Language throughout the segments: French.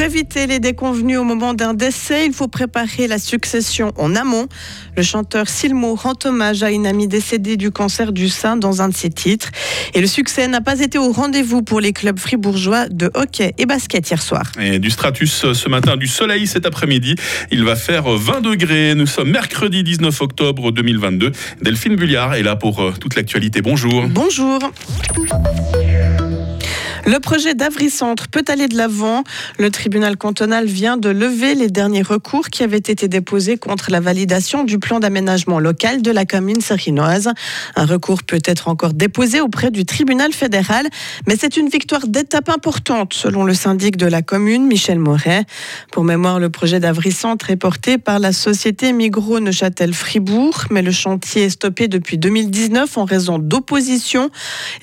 Pour éviter les déconvenus au moment d'un décès, il faut préparer la succession en amont. Le chanteur Silmo rend hommage à une amie décédée du cancer du sein dans un de ses titres. Et le succès n'a pas été au rendez-vous pour les clubs fribourgeois de hockey et basket hier soir. Et du stratus ce matin, du soleil cet après-midi. Il va faire 20 degrés. Nous sommes mercredi 19 octobre 2022. Delphine Bulliard est là pour euh, toute l'actualité. Bonjour. Bonjour. Le projet d'Avry Centre peut aller de l'avant. Le tribunal cantonal vient de lever les derniers recours qui avaient été déposés contre la validation du plan d'aménagement local de la commune serinoise. Un recours peut être encore déposé auprès du tribunal fédéral, mais c'est une victoire d'étape importante selon le syndic de la commune, Michel Moret. Pour mémoire, le projet d'Avry Centre est porté par la société Migros Neuchâtel Fribourg, mais le chantier est stoppé depuis 2019 en raison d'opposition.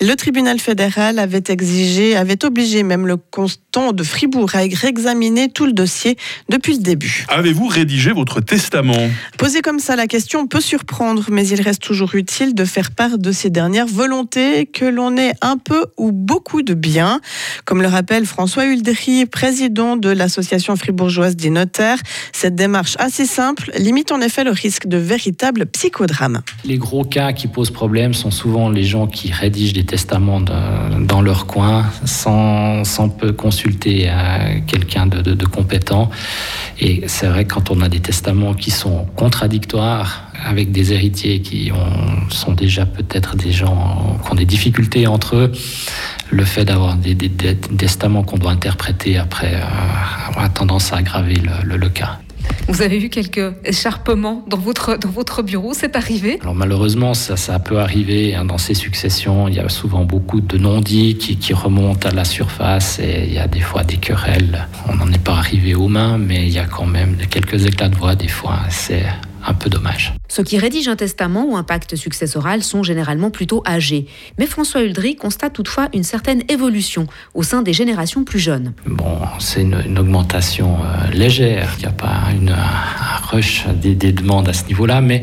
Le tribunal fédéral avait exigé avait obligé même le constant de Fribourg à réexaminer tout le dossier depuis le début. Avez-vous rédigé votre testament? Poser comme ça la question peut surprendre, mais il reste toujours utile de faire part de ces dernières volontés, que l'on ait un peu ou beaucoup de bien. Comme le rappelle François Huldry, président de l'association fribourgeoise des notaires, cette démarche assez simple limite en effet le risque de véritables psychodrames. Les gros cas qui posent problème sont souvent les gens qui rédigent des testaments dans leur coin, sans, sans peu consulter quelqu'un de, compétent. Et c'est vrai quand on a des testaments qui sont contradictoires, avec des héritiers qui ont, sont déjà peut-être des gens qui ont des difficultés entre eux, le fait d'avoir des, testaments qu'on doit interpréter après euh, a tendance à aggraver le cas. Vous avez eu quelques écharpements dans votre, dans votre bureau, c'est arrivé Alors malheureusement, ça, ça peut arriver hein, dans ces successions. Il y a souvent beaucoup de non-dits qui, qui, remontent à la surface et il y a des fois des querelles. On n'en est pas arrivé aux mains, mais il y a quand même quelques éclats de voix des fois. C'est un peu dommage. Ceux qui rédigent un testament ou un pacte successoral sont généralement plutôt âgés. Mais François Huldry constate toutefois une certaine évolution au sein des générations plus jeunes. Bon, c'est une, augmentation euh, légère. Il n'y a pas une, un rush des, demandes à ce niveau-là, mais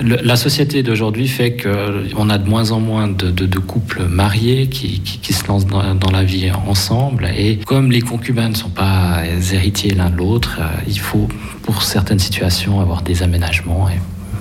la société d'aujourd'hui fait qu'on a de moins en moins de, couples mariés qui, se lancent dans, la vie ensemble. Et comme les concubins ne sont pas héritiers l'un de l'autre, euh, il faut, pour certaines situations, avoir des aménagements.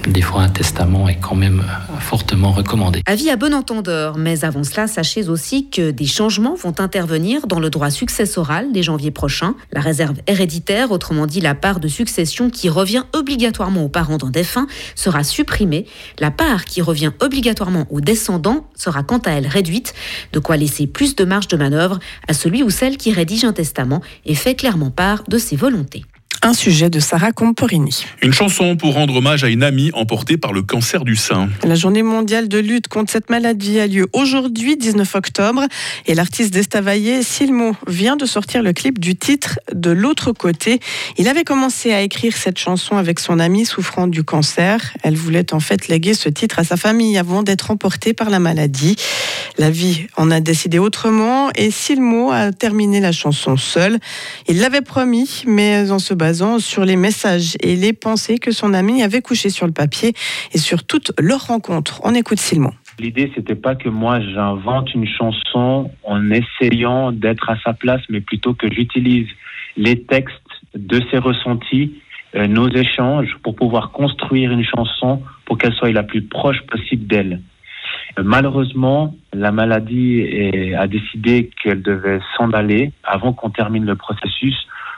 Des fois un testament est quand même fortement recommandé. Avis à bon entendeur, mais avant cela, sachez aussi que des changements vont intervenir dans le droit successoral dès janvier prochain. La réserve héréditaire, autrement dit la part de succession qui revient obligatoirement aux parents d'un défunt, sera supprimée. La part qui revient obligatoirement aux descendants sera quant à elle réduite, de quoi laisser plus de marge de manœuvre à celui ou celle qui rédige un testament et fait clairement part de ses volontés. Un sujet de Sarah Comporini. Une chanson pour rendre hommage à une amie emportée par le cancer du sein. La journée mondiale de lutte contre cette maladie a lieu aujourd'hui, 19 octobre, et l'artiste d'Estavayer, Silmo, vient de sortir le clip du titre De l'autre côté. Il avait commencé à écrire cette chanson avec son amie souffrant du cancer. Elle voulait en fait léguer ce titre à sa famille avant d'être emportée par la maladie. La vie en a décidé autrement et Silmo a terminé la chanson seul. Il l'avait promis, mais en se basant sur les messages et les pensées que son ami avait couchées sur le papier et sur toute leur rencontre. On écoute Simon. L'idée, c'était pas que moi j'invente une chanson en essayant d'être à sa place, mais plutôt que j'utilise les textes de ses ressentis, euh, nos échanges, pour pouvoir construire une chanson pour qu'elle soit la plus proche possible d'elle. Euh, malheureusement, la maladie a décidé qu'elle devait s'en aller avant qu'on termine le processus.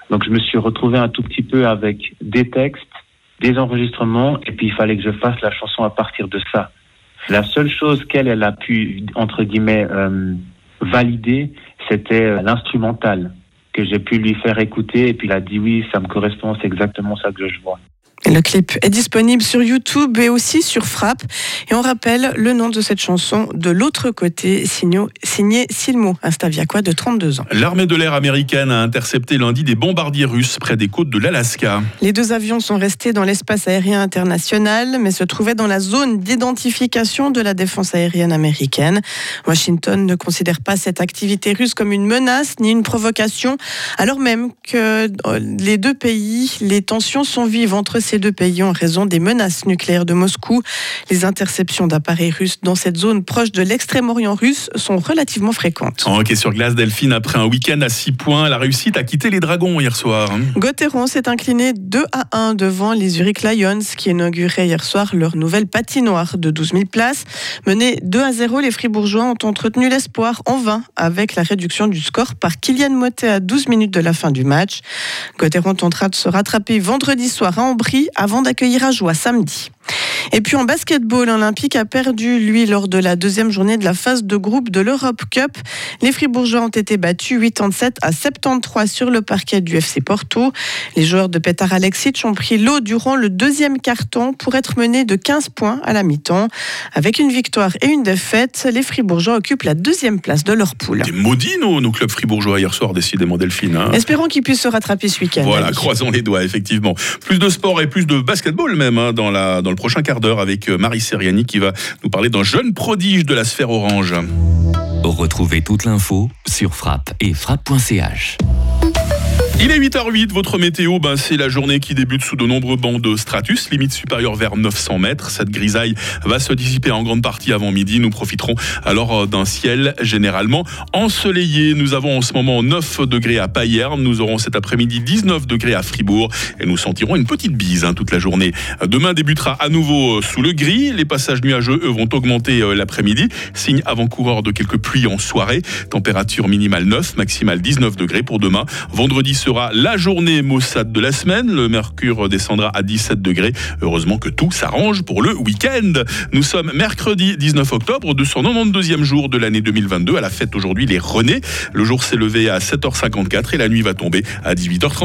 Donc je me suis retrouvé un tout petit peu avec des textes, des enregistrements, et puis il fallait que je fasse la chanson à partir de ça. La seule chose qu'elle elle a pu, entre guillemets, euh, valider, c'était euh, l'instrumental que j'ai pu lui faire écouter, et puis il a dit oui, ça me correspond, c'est exactement ça que je vois. Le clip est disponible sur YouTube et aussi sur Frappe. Et on rappelle le nom de cette chanson de l'autre côté, signé Silmo Instaviaquois de 32 ans. L'armée de l'air américaine a intercepté lundi des bombardiers russes près des côtes de l'Alaska. Les deux avions sont restés dans l'espace aérien international, mais se trouvaient dans la zone d'identification de la défense aérienne américaine. Washington ne considère pas cette activité russe comme une menace ni une provocation, alors même que les deux pays, les tensions sont vives entre ces ces deux pays en raison des menaces nucléaires de Moscou. Les interceptions d'appareils russes dans cette zone proche de l'extrême-orient russe sont relativement fréquentes. En hockey sur glace, Delphine, après un week-end à 6 points, la réussite a quitté les Dragons hier soir. Gauthieron s'est incliné 2 à 1 devant les Zurich Lions qui inauguraient hier soir leur nouvelle patinoire de 12 000 places. Menés 2 à 0, les Fribourgeois ont entretenu l'espoir en vain avec la réduction du score par Kylian Motet à 12 minutes de la fin du match. Gauthieron tentera de se rattraper vendredi soir à Ambry avant d'accueillir à Joie samedi. Et puis en basketball, Olympique a perdu, lui, lors de la deuxième journée de la phase de groupe de l'Europe Cup. Les Fribourgeois ont été battus 87 à 73 sur le parquet du FC Porto. Les joueurs de Petar Alexic ont pris l'eau durant le deuxième carton pour être menés de 15 points à la mi-temps. Avec une victoire et une défaite, les Fribourgeois occupent la deuxième place de leur poule. Des maudits, nos, nos clubs fribourgeois hier soir, décidément, Delphine. hein. Espérons qu'ils puissent se rattraper ce week-end. Voilà, croisons les doigts, effectivement. Plus de sport et plus de basketball même hein, dans, la, dans le prochain quart d'heure avec euh, Marie Seriani qui va nous parler d'un jeune prodige de la sphère orange. Retrouvez toute l'info sur frappe et frappe.ch. Il est 8h08, votre météo, ben, c'est la journée qui débute sous de nombreux bancs de stratus, limite supérieure vers 900 mètres. Cette grisaille va se dissiper en grande partie avant midi. Nous profiterons alors euh, d'un ciel généralement ensoleillé. Nous avons en ce moment 9 degrés à Payerne. Nous aurons cet après-midi 19 degrés à Fribourg et nous sentirons une petite bise hein, toute la journée. Demain débutera à nouveau euh, sous le gris. Les passages nuageux, eux, vont augmenter euh, l'après-midi. Signe avant-coureur de quelques pluies en soirée. Température minimale 9, maximale 19 degrés pour demain. Vendredi sera la journée maussade de la semaine. Le mercure descendra à 17 degrés. Heureusement que tout s'arrange pour le week-end. Nous sommes mercredi 19 octobre, 292e jour de l'année 2022. À la fête aujourd'hui les Renés. Le jour s'est levé à 7h54 et la nuit va tomber à 18h30.